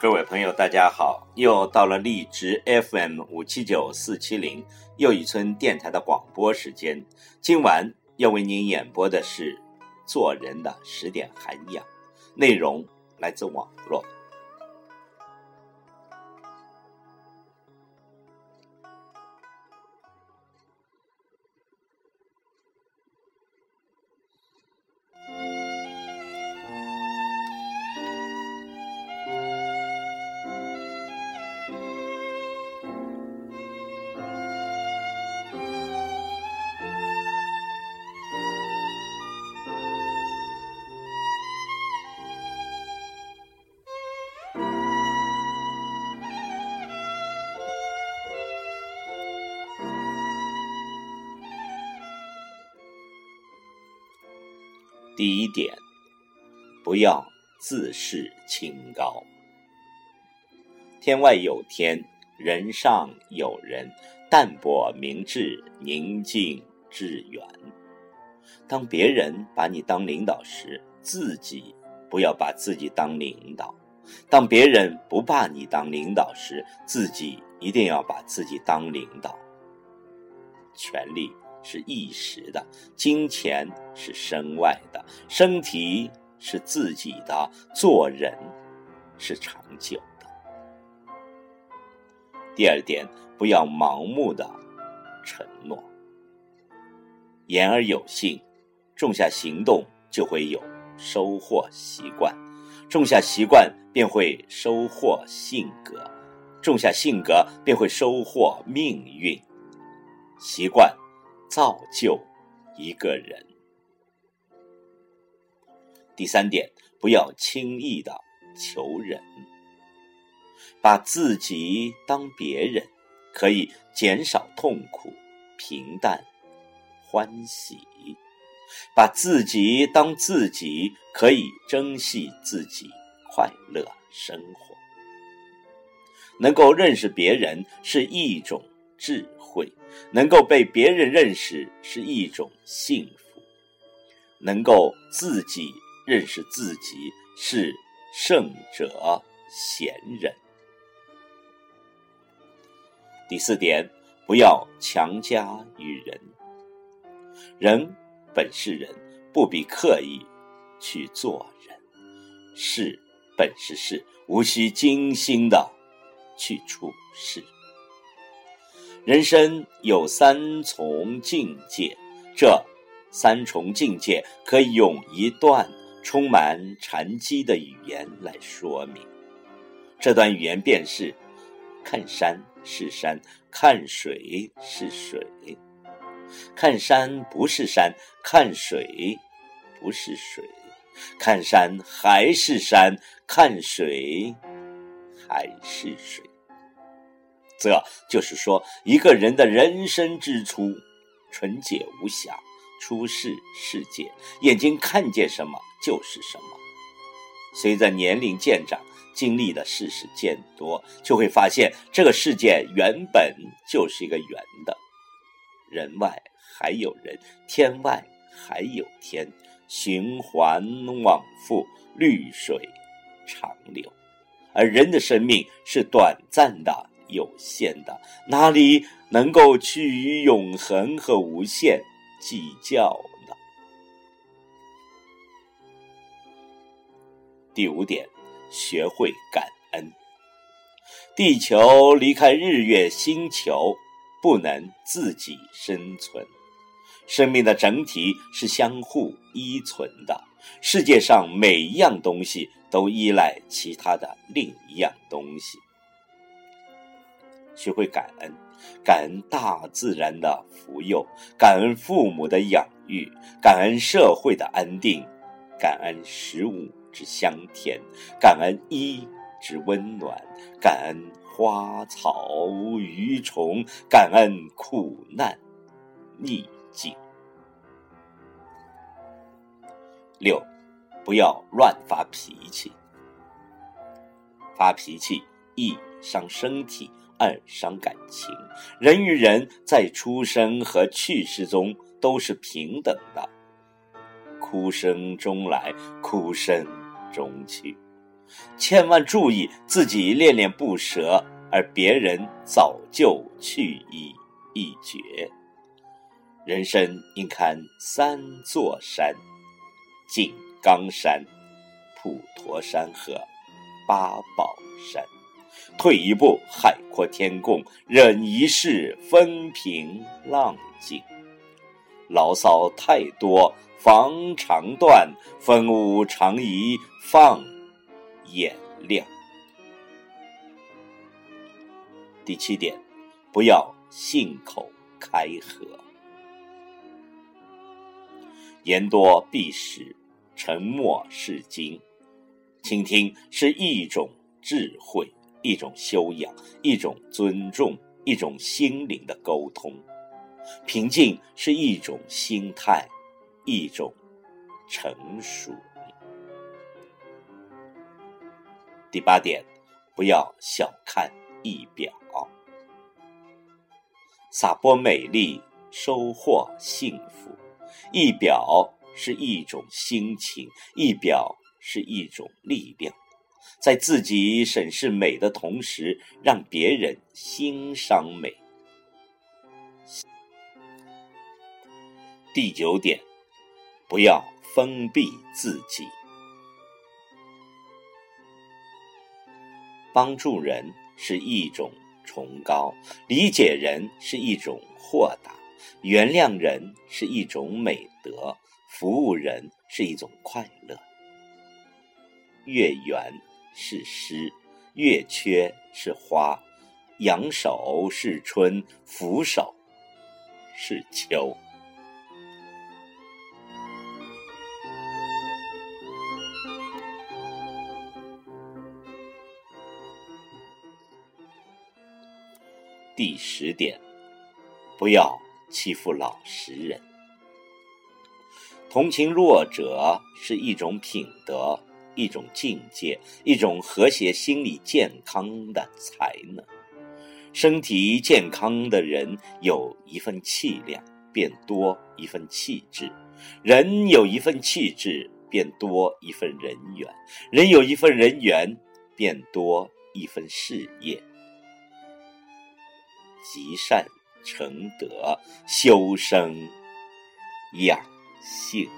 各位朋友，大家好！又到了荔枝 FM 五七九四七零又一村电台的广播时间。今晚要为您演播的是《做人的十点涵养》，内容来自网络。第一点，不要自视清高。天外有天，人上有人，淡泊明志，宁静致远。当别人把你当领导时，自己不要把自己当领导；当别人不把你当领导时，自己一定要把自己当领导。权力。是一时的，金钱是身外的，身体是自己的，做人是长久的。第二点，不要盲目的承诺。言而有信，种下行动就会有收获；习惯，种下习惯便会收获性格；种下性格便会收获命运。习惯。造就一个人。第三点，不要轻易的求人。把自己当别人，可以减少痛苦，平淡欢喜；把自己当自己，可以珍惜自己，快乐生活。能够认识别人是一种智慧。会能够被别人认识是一种幸福，能够自己认识自己是圣者贤人。第四点，不要强加于人。人本是人，不必刻意去做人；事本是事，无需精心的去处事。人生有三重境界，这三重境界可以用一段充满禅机的语言来说明。这段语言便是：看山是山，看水是水；看山不是山，看水不是水；看山还是山，看水还是水。这就是说，一个人的人生之初，纯洁无瑕，出世世界，眼睛看见什么就是什么。随着年龄渐长，经历的事事渐多，就会发现这个世界原本就是一个圆的。人外还有人，天外还有天，循环往复，绿水长流。而人的生命是短暂的。有限的，哪里能够去与永恒和无限计较呢？第五点，学会感恩。地球离开日月星球，不能自己生存。生命的整体是相互依存的，世界上每一样东西都依赖其他的另一样东西。学会感恩，感恩大自然的福佑，感恩父母的养育，感恩社会的安定，感恩食物之香甜，感恩衣之温暖，感恩花草鱼虫，感恩苦难逆境。六，不要乱发脾气，发脾气易伤身体。暗伤感情，人与人在出生和去世中都是平等的，哭声中来，哭声中去。千万注意自己恋恋不舍，而别人早就去意已决。人生应看三座山：井冈山、普陀山和八宝山。退一步，海阔天空；忍一世，风平浪静。牢骚太多，防肠断；风物长宜放眼量。第七点，不要信口开河。言多必失，沉默是金。倾听是一种智慧。一种修养，一种尊重，一种心灵的沟通。平静是一种心态，一种成熟。第八点，不要小看仪表。撒播美丽，收获幸福。仪表是一种心情，仪表是一种力量。在自己审视美的同时，让别人欣赏美。第九点，不要封闭自己。帮助人是一种崇高，理解人是一种豁达，原谅人是一种美德，服务人是一种快乐。月圆。是诗，月缺是花，仰首是春，俯首是秋。第十点，不要欺负老实人。同情弱者是一种品德。一种境界，一种和谐、心理健康的才能。身体健康的人有一份气量，便多一份气质；人有一份气质，便多一份人缘；人有一份人缘，便多一份事业。积善成德，修身养性。